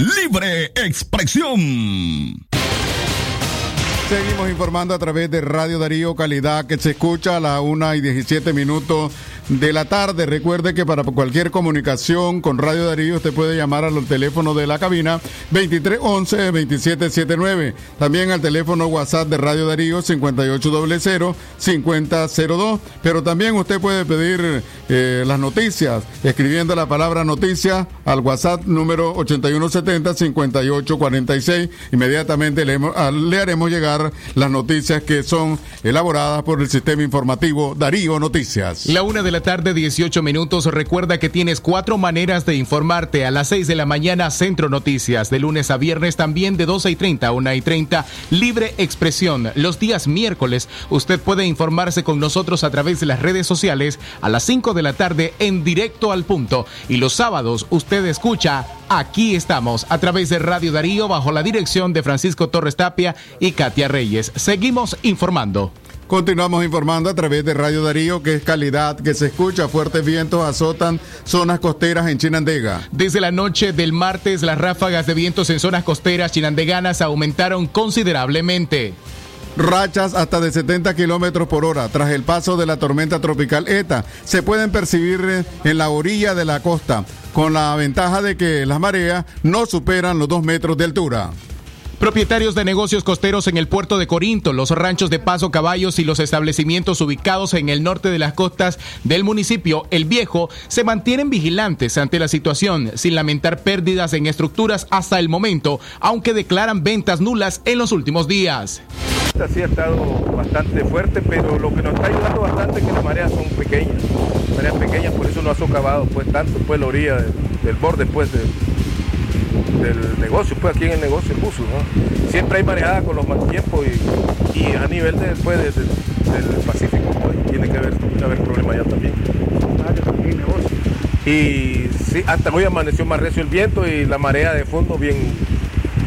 Libre expresión. Seguimos informando a través de Radio Darío Calidad que se escucha a las 1 y 17 minutos de la tarde. Recuerde que para cualquier comunicación con Radio Darío usted puede llamar al teléfono de la cabina 2311-2779. También al teléfono WhatsApp de Radio Darío 5800-5002. Pero también usted puede pedir eh, las noticias escribiendo la palabra noticia al WhatsApp número 8170-5846. Inmediatamente le, le haremos llegar las noticias que son elaboradas por el sistema informativo Darío Noticias. La una de tarde, 18 minutos. Recuerda que tienes cuatro maneras de informarte. A las 6 de la mañana, Centro Noticias. De lunes a viernes también de 12 y 30 a 1 y 30. Libre expresión. Los días miércoles, usted puede informarse con nosotros a través de las redes sociales a las 5 de la tarde en directo al punto. Y los sábados, usted escucha Aquí estamos a través de Radio Darío bajo la dirección de Francisco Torres Tapia y Katia Reyes. Seguimos informando. Continuamos informando a través de Radio Darío, que es calidad, que se escucha. Fuertes vientos azotan zonas costeras en Chinandega. Desde la noche del martes, las ráfagas de vientos en zonas costeras chinandeganas aumentaron considerablemente. Rachas hasta de 70 kilómetros por hora tras el paso de la tormenta tropical ETA se pueden percibir en la orilla de la costa, con la ventaja de que las mareas no superan los dos metros de altura. Propietarios de negocios costeros en el puerto de Corinto, los ranchos de Paso Caballos y los establecimientos ubicados en el norte de las costas del municipio El Viejo se mantienen vigilantes ante la situación, sin lamentar pérdidas en estructuras hasta el momento, aunque declaran ventas nulas en los últimos días. Sí ha estado bastante fuerte, pero lo que nos está ayudando bastante es que las mareas son pequeñas, mareas pequeñas, por eso no ha socavado pues tanto pues la orilla del, borde pues del, negocio, pues aquí en el negocio el buzo, ¿no? Siempre hay mareada con los mal tiempos y, a nivel de, pues, del Pacífico pues, tiene que haber, haber problema allá también. Y sí, hasta hoy amaneció más recio el viento y la marea de fondo bien,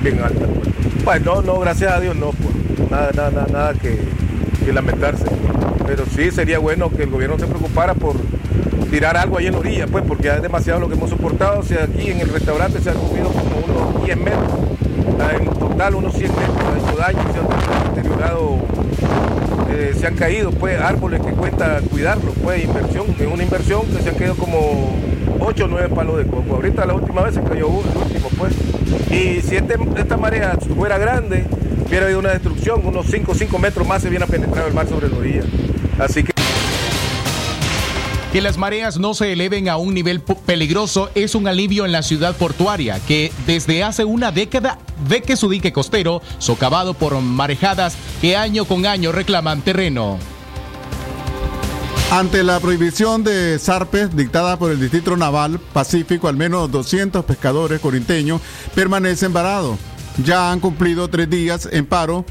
bien alta. Pues. pues no, no, gracias a Dios no, pues nada, nada, nada que, lamentarse. Pero sí sería bueno que el gobierno se preocupara por tirar algo ahí en la orilla, pues, porque es demasiado lo que hemos soportado. O sea, aquí en el restaurante se han comido como unos 10 metros, ah, en total unos 100 metros, ha hecho daño, se han deteriorado, eh, se han caído, pues, árboles que cuesta cuidarlos, pues, inversión, es una inversión que se han quedado como 8 o 9 palos de coco. Ahorita la última vez se cayó uno, el último, pues. Y si este, esta marea fuera grande, hubiera habido una destrucción, unos 5 o 5 metros más se viene a penetrar el mar sobre la orilla. Así que... Que las mareas no se eleven a un nivel peligroso es un alivio en la ciudad portuaria, que desde hace una década ve que su dique costero, socavado por marejadas que año con año reclaman terreno. Ante la prohibición de zarpes dictada por el Distrito Naval Pacífico, al menos 200 pescadores corinteños permanecen varados ya han cumplido tres días en paro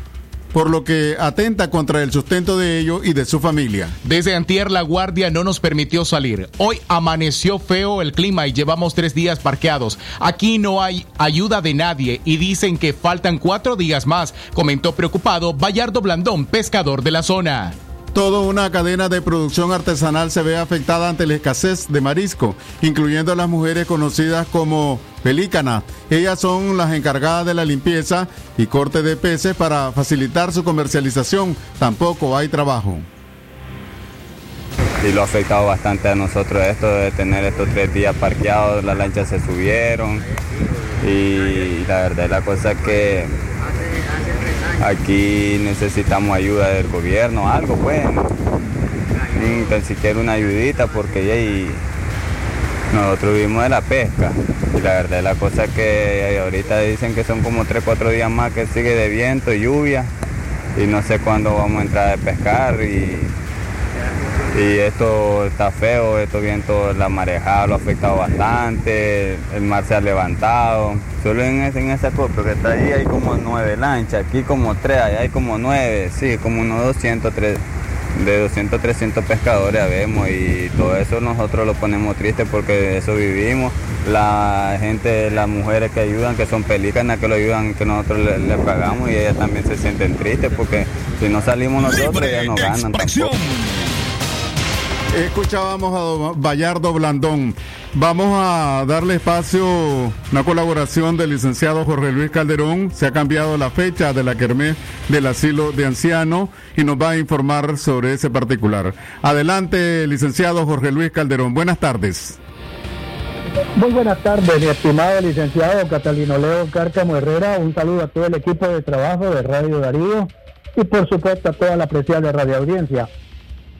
por lo que atenta contra el sustento de ellos y de su familia. Desde antier la guardia no nos permitió salir. Hoy amaneció feo el clima y llevamos tres días parqueados. Aquí no hay ayuda de nadie y dicen que faltan cuatro días más, comentó preocupado Bayardo Blandón, pescador de la zona. Toda una cadena de producción artesanal se ve afectada ante la escasez de marisco, incluyendo a las mujeres conocidas como pelícana. Ellas son las encargadas de la limpieza y corte de peces para facilitar su comercialización. Tampoco hay trabajo. y lo ha afectado bastante a nosotros esto de tener estos tres días parqueados, las lanchas se subieron y la verdad la cosa es que aquí necesitamos ayuda del gobierno, algo pues, tan siquiera una ayudita porque nosotros vivimos de la pesca. Y la verdad la cosa que ahorita dicen que son como 3, 4 días más que sigue de viento lluvia. Y no sé cuándo vamos a entrar a pescar y, y esto está feo, estos vientos, la marejada lo ha afectado bastante, el mar se ha levantado, solo en ese, en ese puerto que está ahí hay como nueve lanchas, aquí como tres, allá hay como nueve, sí, como unos 200, tres- de 200, 300 pescadores vemos y todo eso nosotros lo ponemos triste porque eso vivimos. La gente, las mujeres que ayudan, que son pelícanas, que lo ayudan, que nosotros le, le pagamos y ellas también se sienten tristes porque si no salimos nosotros ellas no ganan. Escuchábamos a don Bayardo Blandón. Vamos a darle espacio, una colaboración del licenciado Jorge Luis Calderón. Se ha cambiado la fecha de la Kermés del asilo de ancianos y nos va a informar sobre ese particular. Adelante, licenciado Jorge Luis Calderón. Buenas tardes. Muy buenas tardes, mi estimado licenciado Catalino Leo Cárcamo Herrera. Un saludo a todo el equipo de trabajo de Radio Darío y por supuesto a toda la apreciable radioaudiencia.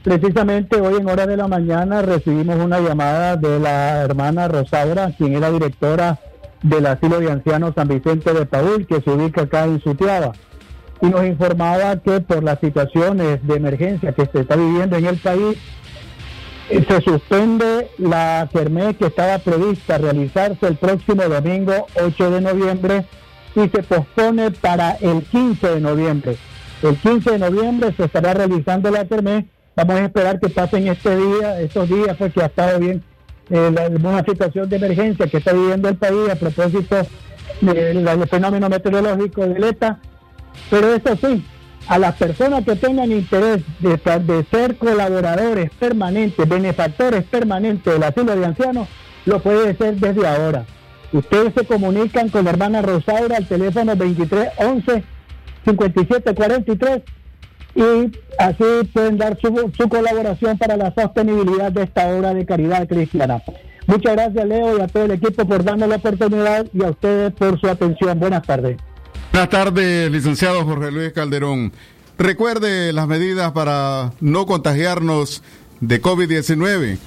Precisamente hoy en hora de la mañana recibimos una llamada de la hermana Rosaura, quien era directora del asilo de ancianos San Vicente de Paul, que se ubica acá en Sutiaba. Y nos informaba que por las situaciones de emergencia que se está viviendo en el país, eh, se suspende la kermés que estaba prevista realizarse el próximo domingo 8 de noviembre y se pospone para el 15 de noviembre. El 15 de noviembre se estará realizando la kermés. Vamos a esperar que pasen este día, estos días, porque ha estado bien eh, la, una situación de emergencia que está viviendo el país a propósito del del fenómeno meteorológico de ETA. Pero eso sí, a las personas que tengan interés de, ser colaboradores permanentes, benefactores permanentes del asilo de ancianos, lo puede hacer desde ahora. Ustedes se comunican con la hermana Rosaura al teléfono 2311 5743 y así pueden dar su, colaboración para la sostenibilidad de esta obra de caridad cristiana. Muchas gracias Leo y a todo el equipo por darnos la oportunidad y a ustedes por su atención. Buenas tardes. Buenas tardes, licenciado Jorge Luis Calderón. Recuerde las medidas para no contagiarnos de COVID-19.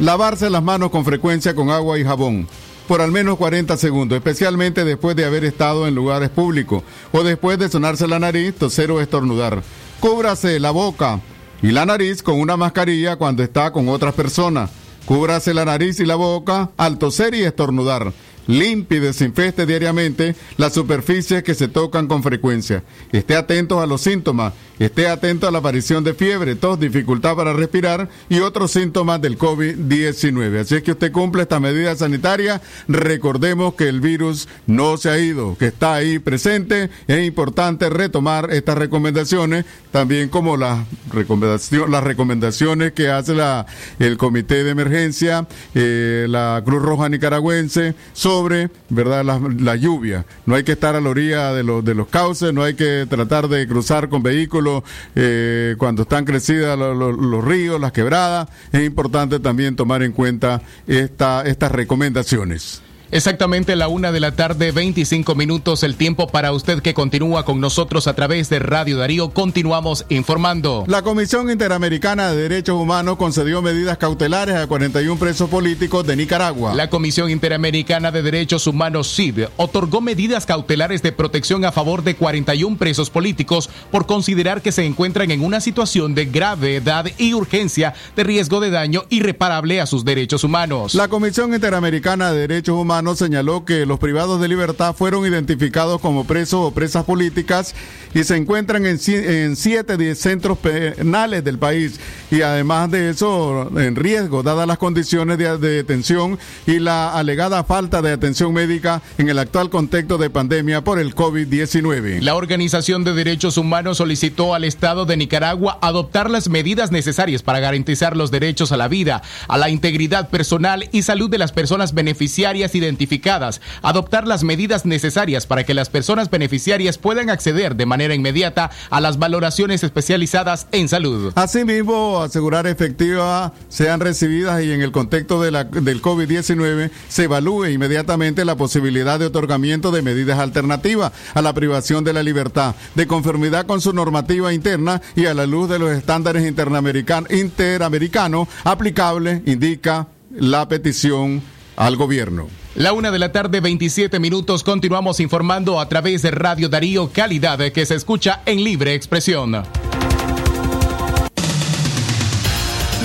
Lavarse las manos con frecuencia con agua y jabón por al menos 40 segundos, especialmente después de haber estado en lugares públicos o después de sonarse la nariz, toser o estornudar. Cúbrase la boca y la nariz con una mascarilla cuando está con otras personas. Cúbrase la nariz y la boca al toser y estornudar. Limpie y desinfecte diariamente las superficies que se tocan con frecuencia. Esté atento a los síntomas. Esté atento a la aparición de fiebre, tos, dificultad para respirar y otros síntomas del COVID-19. Así es que usted cumple esta medida sanitaria. Recordemos que el virus no se ha ido, que está ahí presente. Es importante retomar estas recomendaciones, también como las, recomendación- las recomendaciones que hace la, el Comité de Emergencia, eh, la Cruz Roja Nicaragüense, sobre verdad la, la lluvia. No hay que estar a la orilla de los, de los cauces, no hay que tratar de cruzar con vehículos eh, cuando están crecidas lo- lo- los ríos, las quebradas. Es importante también tomar en cuenta esta, estas recomendaciones. Exactamente la una de la tarde, 25 minutos, el tiempo para usted que continúa con nosotros a través de Radio Darío. Continuamos informando. La Comisión Interamericana de Derechos Humanos concedió medidas cautelares a 41 presos políticos de Nicaragua. La Comisión Interamericana de Derechos Humanos, CID, otorgó medidas cautelares de protección a favor de 41 presos políticos por considerar que se encuentran en una situación de gravedad y urgencia de riesgo de daño irreparable a sus derechos humanos. La Comisión Interamericana de Derechos Humanos señaló que los privados de libertad fueron identificados como presos o presas políticas y se encuentran en, en siete de centros penales del país y además de eso en riesgo dadas las condiciones de, de detención y la alegada falta de atención médica en el actual contexto de pandemia por el COVID-19. La Organización de Derechos Humanos solicitó al Estado de Nicaragua adoptar las medidas necesarias para garantizar los derechos a la vida, a la integridad personal y salud de las personas beneficiarias y identificadas, adoptar las medidas necesarias para que las personas beneficiarias puedan acceder de manera inmediata a las valoraciones especializadas en salud. Asimismo, asegurar efectivas sean recibidas y en el contexto de la, del COVID-19 se evalúe inmediatamente la posibilidad de otorgamiento de medidas alternativas a la privación de la libertad, de conformidad con su normativa interna y a la luz de los estándares interamerican- interamericanos aplicables, indica la petición al gobierno. La una de la tarde, 27 minutos. Continuamos informando a través de Radio Darío Calidad, que se escucha en libre expresión.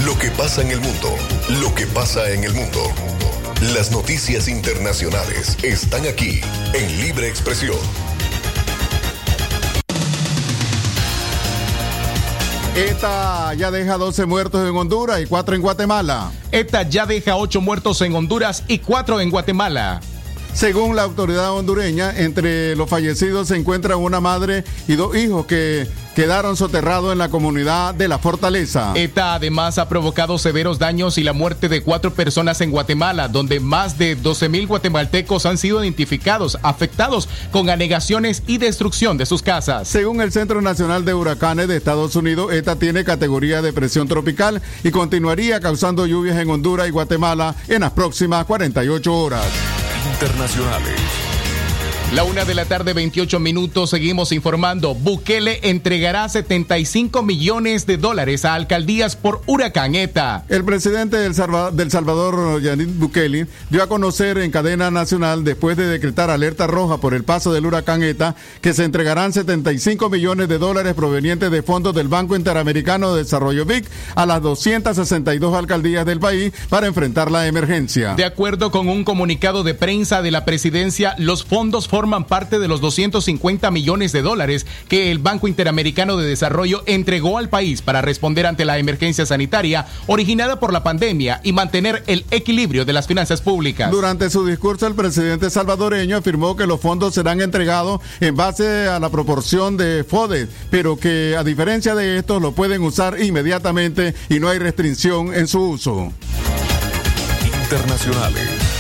Lo que pasa en el mundo, lo que pasa en el mundo. Las noticias internacionales están aquí en Libre Expresión. ETA ya deja 12 muertos en Honduras y 4 en Guatemala. ETA ya deja 8 muertos en Honduras y 4 en Guatemala. Según la autoridad hondureña, entre los fallecidos se encuentran una madre y dos hijos que quedaron soterrados en la comunidad de la fortaleza. ETA además ha provocado severos daños y la muerte de cuatro personas en Guatemala, donde más de 12 mil guatemaltecos han sido identificados, afectados con anegaciones y destrucción de sus casas. Según el Centro Nacional de Huracanes de Estados Unidos, ETA tiene categoría de presión tropical y continuaría causando lluvias en Honduras y Guatemala en las próximas 48 horas. Internacionales. La una de la tarde, 28 minutos, seguimos informando. Bukele entregará 75 millones de dólares a alcaldías por huracán ETA. El presidente del, Salva- del Salvador, Yanit Bukele, dio a conocer en cadena nacional, después de decretar alerta roja por el paso del huracán ETA, que se entregarán 75 millones de dólares provenientes de fondos del Banco Interamericano de Desarrollo BIC a las 262 alcaldías del país para enfrentar la emergencia. De acuerdo con un comunicado de prensa de la presidencia, los fondos forman parte de los 250 millones de dólares que el Banco Interamericano de Desarrollo entregó al país para responder ante la emergencia sanitaria originada por la pandemia y mantener el equilibrio de las finanzas públicas. Durante su discurso, el presidente salvadoreño afirmó que los fondos serán entregados en base a la proporción de FODE, pero que a diferencia de estos lo pueden usar inmediatamente y no hay restricción en su uso. Internacionales.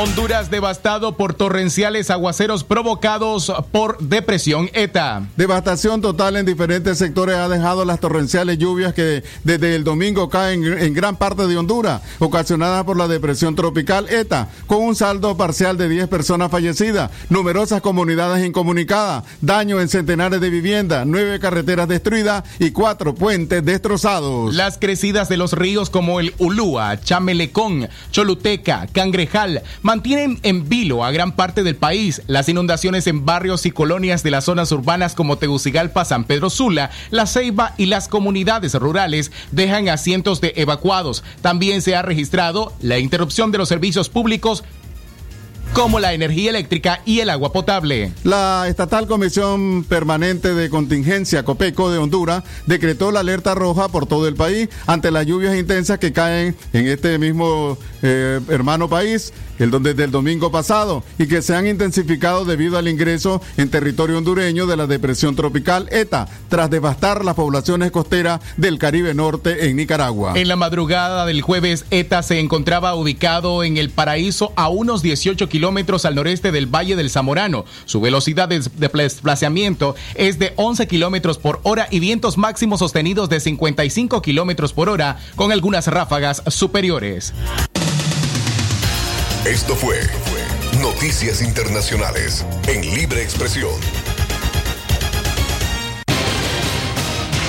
Honduras devastado por torrenciales aguaceros provocados por depresión ETA. Devastación total en diferentes sectores ha dejado las torrenciales lluvias que desde el domingo caen en gran parte de Honduras, ocasionadas por la depresión tropical ETA, con un saldo parcial de 10 personas fallecidas, numerosas comunidades incomunicadas, daño en centenares de viviendas, nueve carreteras destruidas y cuatro puentes destrozados. Las crecidas de los ríos como el Ulúa, Chamelecón, Choluteca, Cangrejal mantienen en vilo a gran parte del país. Las inundaciones en barrios y colonias de las zonas urbanas como Tegucigalpa, San Pedro Sula, La Ceiba y las comunidades rurales dejan a cientos de evacuados. También se ha registrado la interrupción de los servicios públicos como la energía eléctrica y el agua potable. La Estatal Comisión Permanente de Contingencia COPECO de Honduras decretó la alerta roja por todo el país ante las lluvias intensas que caen en este mismo eh, hermano país el donde desde el domingo pasado y que se han intensificado debido al ingreso en territorio hondureño de la depresión tropical ETA tras devastar las poblaciones costeras del Caribe Norte en Nicaragua. En la madrugada del jueves, ETA se encontraba ubicado en el paraíso a unos 18 kilómetros al noreste del Valle del Zamorano. Su velocidad de desplazamiento es de 11 kilómetros por hora y vientos máximos sostenidos de 55 kilómetros por hora, con algunas ráfagas superiores. Esto fue Noticias Internacionales en Libre Expresión.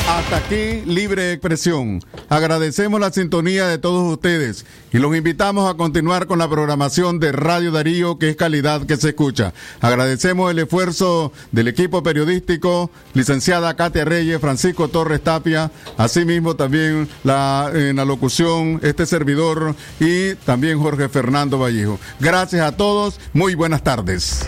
Hasta aquí, libre expresión. Agradecemos la sintonía de todos ustedes y los invitamos a continuar con la programación de Radio Darío, que es calidad que se escucha. Agradecemos el esfuerzo del equipo periodístico, licenciada Katia Reyes, Francisco Torres Tapia, asimismo también la, en la locución, este servidor y también Jorge Fernando Vallejo. Gracias a todos, muy buenas tardes